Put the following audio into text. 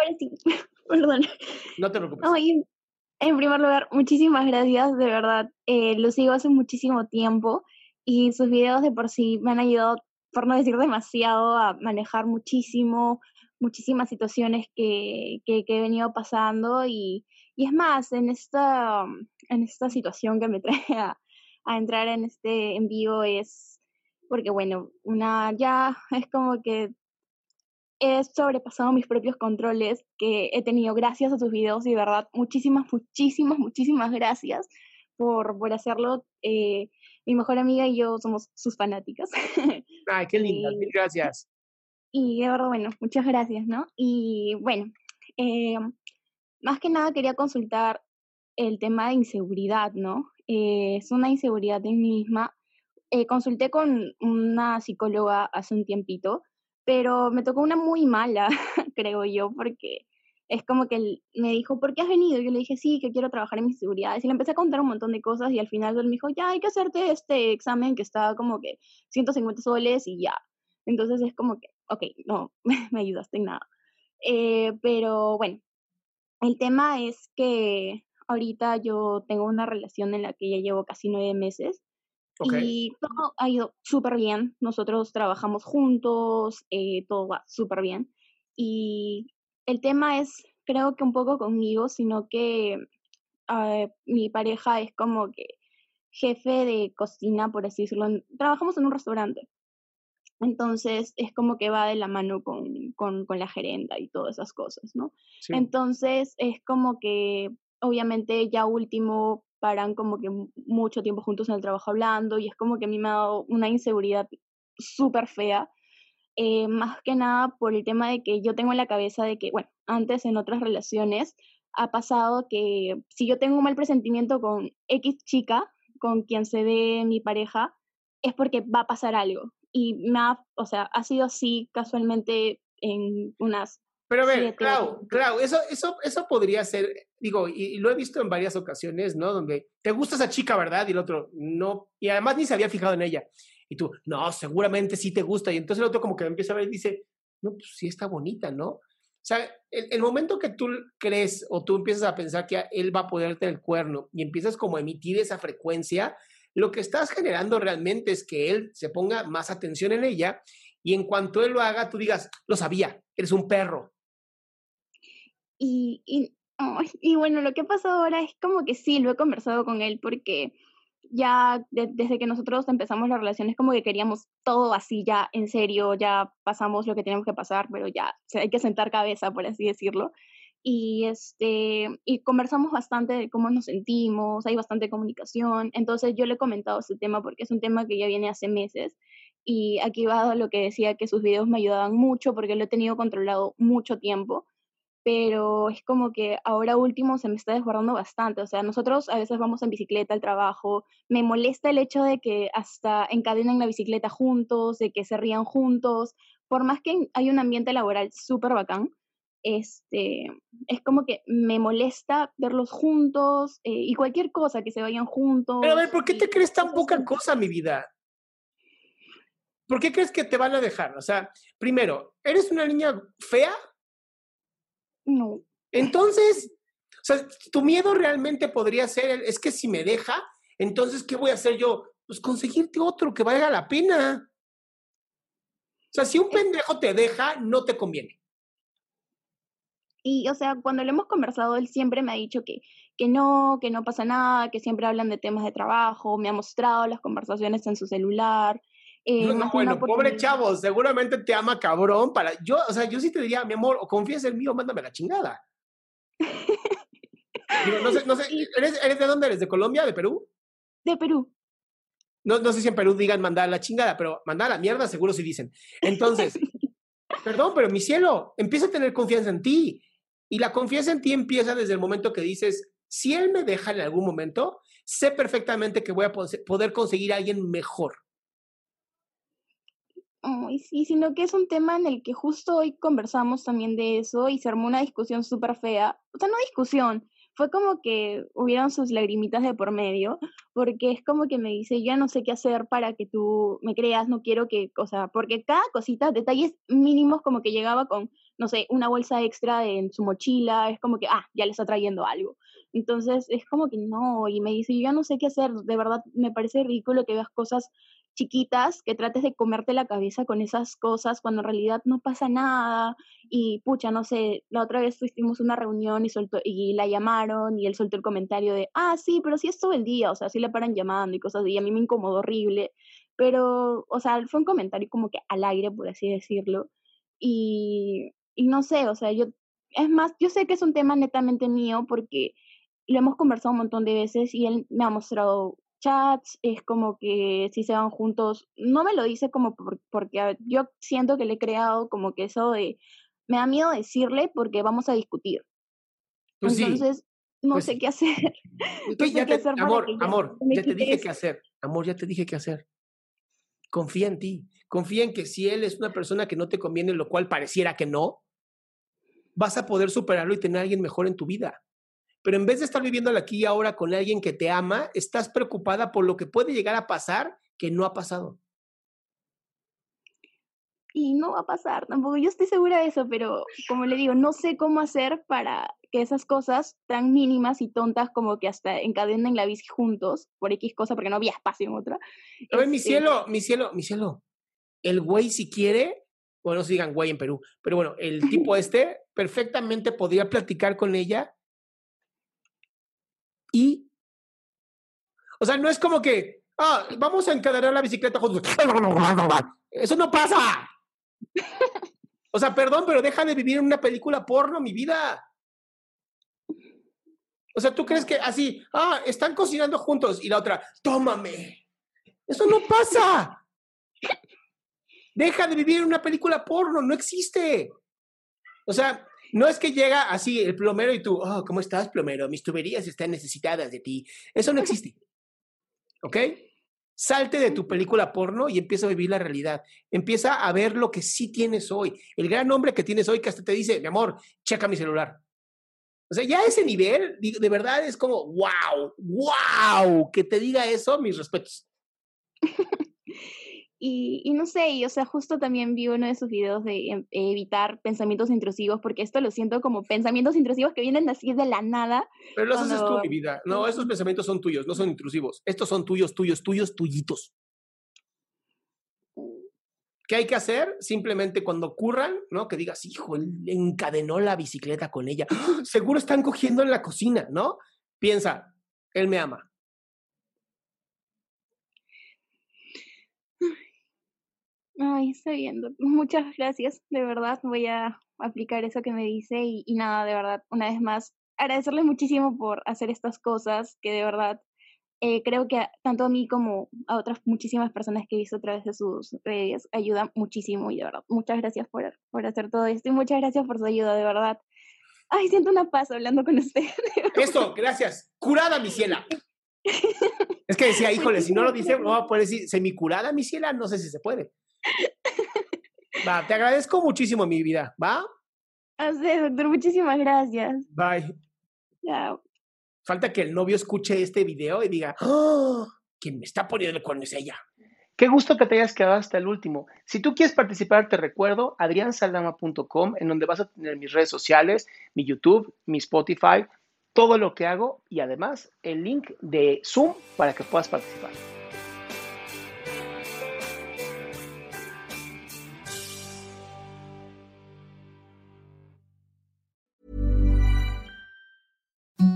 Y ahora sí, perdón. No te preocupes. Ay, en primer lugar, muchísimas gracias, de verdad. Eh, lo sigo hace muchísimo tiempo y sus videos de por sí me han ayudado, por no decir demasiado, a manejar muchísimo, muchísimas situaciones que, que, que he venido pasando y, y, es más, en esta, en esta situación que me trae a, a entrar en este en vivo es porque, bueno, una ya es como que he sobrepasado mis propios controles que he tenido gracias a tus videos y de verdad muchísimas, muchísimas, muchísimas gracias por, por hacerlo. Eh, mi mejor amiga y yo somos sus fanáticas. Ay, qué linda, mil gracias. Y de verdad, bueno, muchas gracias, ¿no? Y bueno, eh, más que nada quería consultar el tema de inseguridad, ¿no? Eh, es una inseguridad en mí misma. consulté con una psicóloga hace un tiempito pero me tocó una muy mala, creo yo, porque es como que él me dijo, ¿por qué has venido? Yo le dije, sí, que quiero trabajar en mis seguridades. Y le empecé a contar un montón de cosas y al final él me dijo, ya, hay que hacerte este examen que está como que 150 soles y ya. Entonces es como que, ok, no, me ayudaste en nada. Eh, pero bueno, el tema es que ahorita yo tengo una relación en la que ya llevo casi nueve meses y todo ha ido súper bien. Nosotros trabajamos juntos, eh, todo va súper bien. Y el tema es, creo que un poco conmigo, sino que uh, mi pareja es como que jefe de cocina, por así decirlo. Trabajamos en un restaurante. Entonces es como que va de la mano con, con, con la gerenda y todas esas cosas, ¿no? Sí. Entonces es como que obviamente ya último paran como que mucho tiempo juntos en el trabajo hablando y es como que a mí me ha dado una inseguridad súper fea, eh, más que nada por el tema de que yo tengo en la cabeza de que, bueno, antes en otras relaciones ha pasado que si yo tengo un mal presentimiento con X chica, con quien se ve mi pareja, es porque va a pasar algo. Y me ha, o sea, ha sido así casualmente en unas pero a ver, claro, claro, eso, eso, eso podría ser, digo, y, y, lo he visto en varias ocasiones, ¿no? Donde te gusta esa chica, ¿verdad? Y el otro, no, y además ni se había fijado en ella. Y tú, no, seguramente sí te gusta. Y entonces el otro como que empieza a ver y dice, no, pues sí está bonita, ¿no? O sea, el, el momento que tú crees o tú empiezas a pensar que él va a ponerte el cuerno y empiezas como a emitir esa frecuencia, lo que estás generando realmente es que él se ponga más atención en ella y en cuanto él lo haga, tú digas, lo sabía, eres un perro, y, y, y bueno, lo que ha pasado ahora es como que sí, lo he conversado con él porque ya de, desde que nosotros empezamos la relación es como que queríamos todo así ya en serio, ya pasamos lo que teníamos que pasar, pero ya hay que sentar cabeza, por así decirlo. Y, este, y conversamos bastante de cómo nos sentimos, hay bastante comunicación. Entonces yo le he comentado este tema porque es un tema que ya viene hace meses Y aquí va lo que decía que sus videos me ayudaban mucho porque lo he tenido controlado mucho tiempo pero es como que ahora último se me está desbordando bastante. O sea, nosotros a veces vamos en bicicleta al trabajo, me molesta el hecho de que hasta encadenen la bicicleta juntos, de que se rían juntos, por más que hay un ambiente laboral súper bacán, este, es como que me molesta verlos juntos eh, y cualquier cosa, que se vayan juntos. Pero a ver, ¿por qué te crees tan poca cosa, mi vida? ¿Por qué crees que te van a dejar? O sea, primero, ¿eres una niña fea? No. Entonces, o sea, tu miedo realmente podría ser, es que si me deja, entonces, ¿qué voy a hacer yo? Pues conseguirte otro que valga la pena. O sea, si un pendejo te deja, no te conviene. Y, o sea, cuando le hemos conversado, él siempre me ha dicho que, que no, que no pasa nada, que siempre hablan de temas de trabajo, me ha mostrado las conversaciones en su celular, eh, bueno, pobre chavo, seguramente te ama cabrón. Para, yo, o sea, yo sí te diría, mi amor, o confías en mí o mándame la chingada. no sé, no sé, ¿eres, ¿eres, de dónde eres? ¿De Colombia? ¿De Perú? De Perú. No, no sé si en Perú digan mandar la chingada, pero mandar la mierda seguro sí dicen. Entonces, perdón, pero mi cielo, empieza a tener confianza en ti. Y la confianza en ti empieza desde el momento que dices, si él me deja en algún momento, sé perfectamente que voy a poder conseguir a alguien mejor. Ay, sí, sino que es un tema en el que justo hoy conversamos también de eso y se armó una discusión súper fea. O sea, no discusión, fue como que hubieron sus lagrimitas de por medio, porque es como que me dice, ya no sé qué hacer para que tú me creas, no quiero que, o sea, porque cada cosita, detalles mínimos como que llegaba con, no sé, una bolsa extra en su mochila, es como que, ah, ya le está trayendo algo. Entonces es como que no, y me dice, yo ya no sé qué hacer, de verdad me parece ridículo que veas cosas chiquitas que trates de comerte la cabeza con esas cosas cuando en realidad no pasa nada y pucha, no sé, la otra vez tuvimos una reunión y soltó y la llamaron y él soltó el comentario de, "Ah, sí, pero sí es todo el día", o sea, sí le paran llamando y cosas y a mí me incomodó horrible, pero o sea, fue un comentario como que al aire, por así decirlo. Y y no sé, o sea, yo es más, yo sé que es un tema netamente mío porque lo hemos conversado un montón de veces y él me ha mostrado chats, es como que si se van juntos, no me lo dice como porque yo siento que le he creado como que eso de, me da miedo decirle porque vamos a discutir. Pues Entonces, no pues sé qué hacer. amor, amor, ya te dije qué hacer. Amor, ya te dije qué hacer. Confía en ti. Confía en que si él es una persona que no te conviene, lo cual pareciera que no, vas a poder superarlo y tener a alguien mejor en tu vida. Pero en vez de estar viviendo aquí y ahora con alguien que te ama, estás preocupada por lo que puede llegar a pasar que no ha pasado. Y no va a pasar tampoco. Yo estoy segura de eso, pero como le digo, no sé cómo hacer para que esas cosas tan mínimas y tontas como que hasta encadenen la bici juntos por X cosa, porque no había espacio en otra. A ver, mi este cielo, mi cielo, mi cielo. El güey, si quiere, bueno, no se digan güey en Perú, pero bueno, el tipo este perfectamente podría platicar con ella y, o sea, no es como que, ah, vamos a encadenar la bicicleta juntos. Eso no pasa. O sea, perdón, pero deja de vivir en una película porno, mi vida. O sea, ¿tú crees que así, ah, están cocinando juntos y la otra, tómame? Eso no pasa. Deja de vivir en una película porno, no existe. O sea, no es que llega así el plomero y tú, oh, ¿cómo estás, plomero? Mis tuberías están necesitadas de ti. Eso no existe. ¿Ok? Salte de tu película porno y empieza a vivir la realidad. Empieza a ver lo que sí tienes hoy. El gran hombre que tienes hoy que hasta te dice, mi amor, checa mi celular. O sea, ya ese nivel, de verdad es como, wow, wow, que te diga eso, mis respetos. Y, y, no sé, y, o sea, justo también vi uno de sus videos de em, evitar pensamientos intrusivos, porque esto lo siento como pensamientos intrusivos que vienen así de la nada. Pero los haces tú, mi vida. No, esos pensamientos son tuyos, no son intrusivos. Estos son tuyos, tuyos, tuyos, tuyitos. ¿Qué hay que hacer? Simplemente cuando ocurran, ¿no? Que digas, hijo, él encadenó la bicicleta con ella. Seguro están cogiendo en la cocina, ¿no? Piensa, él me ama. Ay, está bien. Muchas gracias. De verdad, voy a aplicar eso que me dice y, nada, de verdad, una vez más, agradecerle muchísimo por hacer estas cosas que de verdad eh, creo que tanto a mí como a otras muchísimas personas que he visto a través de sus redes ayuda muchísimo y de verdad, muchas gracias por, por hacer todo esto y muchas gracias por su ayuda, de verdad. Ay, siento una paz hablando con usted. Eso, gracias. Curada, mi ciela. Es que decía, híjole, si no lo dice, no va a poder decir semicurada, mi ciela, no sé si se puede. Va, te agradezco muchísimo mi vida, ¿va? A usted, doctor, muchísimas gracias. Bye. Chao. Falta que el novio escuche este video y diga, ¡Oh! quien me está poniendo el cuerno es ella. Qué gusto que te hayas quedado hasta el último. Si tú quieres participar, te recuerdo adriansaldama.com, en donde vas a tener mis redes sociales, mi YouTube, mi Spotify, todo lo que hago y además el link de Zoom para que puedas participar.